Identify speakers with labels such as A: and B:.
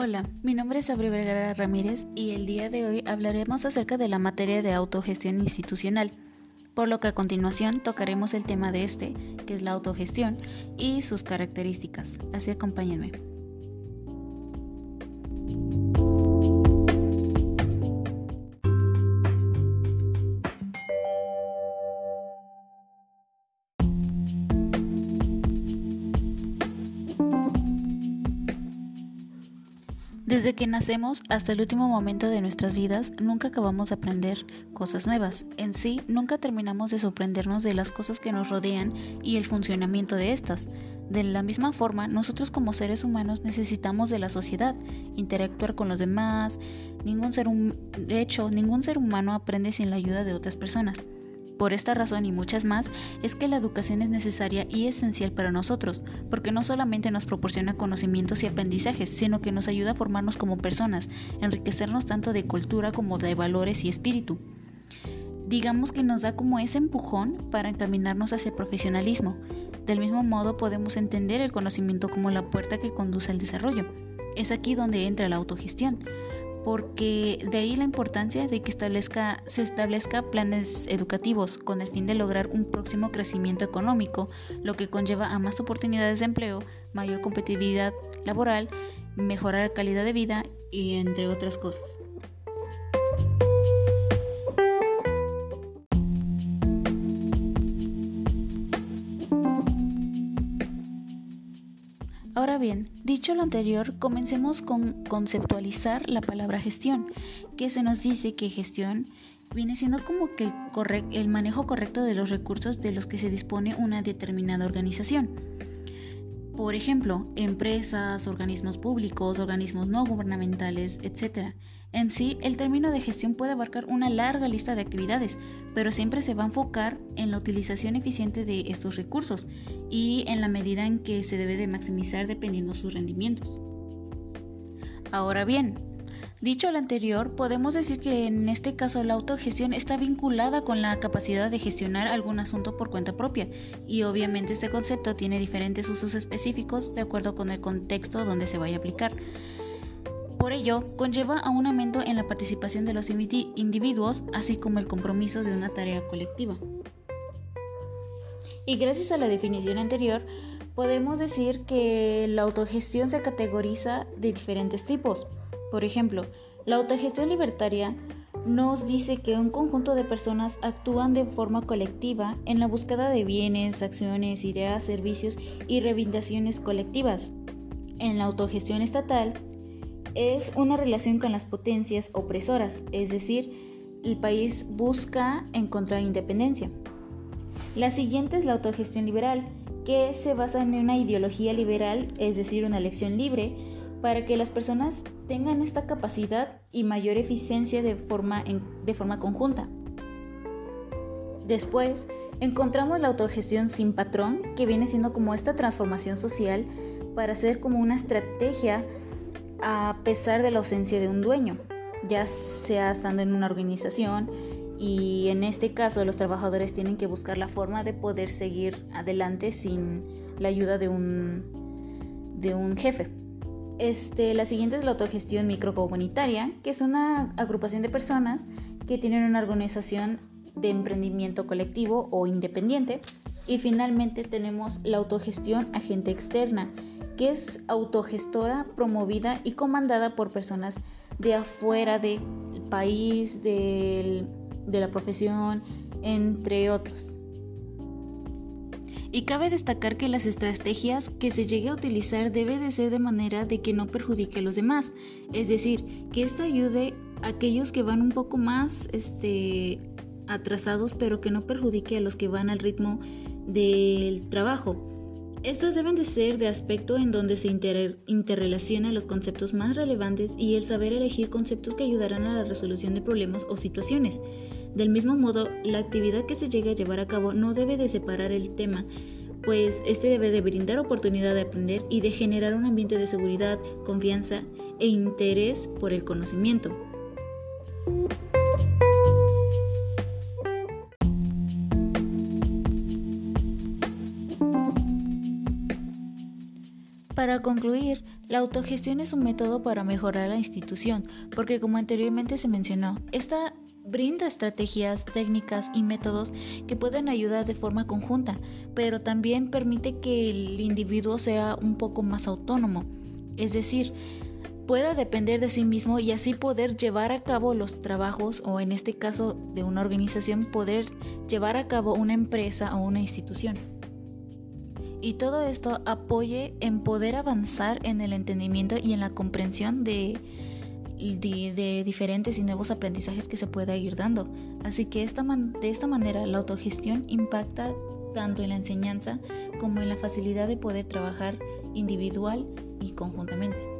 A: Hola, mi nombre es Abril Vergara Ramírez y el día de hoy hablaremos acerca de la materia de autogestión institucional, por lo que a continuación tocaremos el tema de este, que es la autogestión y sus características. Así acompáñenme. Desde que nacemos hasta el último momento de nuestras vidas, nunca acabamos de aprender cosas nuevas. En sí, nunca terminamos de sorprendernos de las cosas que nos rodean y el funcionamiento de estas. De la misma forma, nosotros como seres humanos necesitamos de la sociedad, interactuar con los demás. Ningún ser de hecho, ningún ser humano aprende sin la ayuda de otras personas. Por esta razón y muchas más es que la educación es necesaria y esencial para nosotros, porque no solamente nos proporciona conocimientos y aprendizajes, sino que nos ayuda a formarnos como personas, enriquecernos tanto de cultura como de valores y espíritu. Digamos que nos da como ese empujón para encaminarnos hacia el profesionalismo. Del mismo modo podemos entender el conocimiento como la puerta que conduce al desarrollo. Es aquí donde entra la autogestión porque de ahí la importancia de que establezca, se establezca planes educativos con el fin de lograr un próximo crecimiento económico, lo que conlleva a más oportunidades de empleo, mayor competitividad laboral, mejorar calidad de vida y entre otras cosas. Ahora bien, dicho lo anterior, comencemos con conceptualizar la palabra gestión, que se nos dice que gestión viene siendo como que el, el manejo correcto de los recursos de los que se dispone una determinada organización. Por ejemplo, empresas, organismos públicos, organismos no gubernamentales, etc. En sí, el término de gestión puede abarcar una larga lista de actividades, pero siempre se va a enfocar en la utilización eficiente de estos recursos y en la medida en que se debe de maximizar dependiendo sus rendimientos. Ahora bien, dicho lo anterior, podemos decir que en este caso la autogestión está vinculada con la capacidad de gestionar algún asunto por cuenta propia y obviamente este concepto tiene diferentes usos específicos de acuerdo con el contexto donde se vaya a aplicar. Por ello, conlleva a un aumento en la participación de los individuos, así como el compromiso de una tarea colectiva. Y gracias a la definición anterior, podemos decir que la autogestión se categoriza de diferentes tipos. Por ejemplo, la autogestión libertaria nos dice que un conjunto de personas actúan de forma colectiva en la búsqueda de bienes, acciones, ideas, servicios y reivindicaciones colectivas. En la autogestión estatal, es una relación con las potencias opresoras, es decir, el país busca encontrar independencia. La siguiente es la autogestión liberal, que se basa en una ideología liberal, es decir, una elección libre, para que las personas tengan esta capacidad y mayor eficiencia de forma, de forma conjunta. Después, encontramos la autogestión sin patrón, que viene siendo como esta transformación social para ser como una estrategia a pesar de la ausencia de un dueño, ya sea estando en una organización y en este caso los trabajadores tienen que buscar la forma de poder seguir adelante sin la ayuda de un, de un jefe. Este, la siguiente es la autogestión microcomunitaria, que es una agrupación de personas que tienen una organización de emprendimiento colectivo o independiente. Y finalmente tenemos la autogestión agente externa, que es autogestora, promovida y comandada por personas de afuera del país, de la profesión, entre otros. Y cabe destacar que las estrategias que se llegue a utilizar debe de ser de manera de que no perjudique a los demás, es decir, que esto ayude a aquellos que van un poco más este, atrasados, pero que no perjudique a los que van al ritmo del trabajo. Estas deben de ser de aspecto en donde se interrelacionan los conceptos más relevantes y el saber elegir conceptos que ayudarán a la resolución de problemas o situaciones. Del mismo modo, la actividad que se llegue a llevar a cabo no debe de separar el tema, pues este debe de brindar oportunidad de aprender y de generar un ambiente de seguridad, confianza e interés por el conocimiento. Para concluir, la autogestión es un método para mejorar la institución, porque como anteriormente se mencionó, esta brinda estrategias, técnicas y métodos que pueden ayudar de forma conjunta, pero también permite que el individuo sea un poco más autónomo, es decir, pueda depender de sí mismo y así poder llevar a cabo los trabajos o en este caso de una organización poder llevar a cabo una empresa o una institución y todo esto apoye en poder avanzar en el entendimiento y en la comprensión de, diferentes y nuevos aprendizajes que se pueda ir dando. Así que esta de esta manera la autogestión impacta tanto en la enseñanza como en la facilidad de poder trabajar individual y conjuntamente.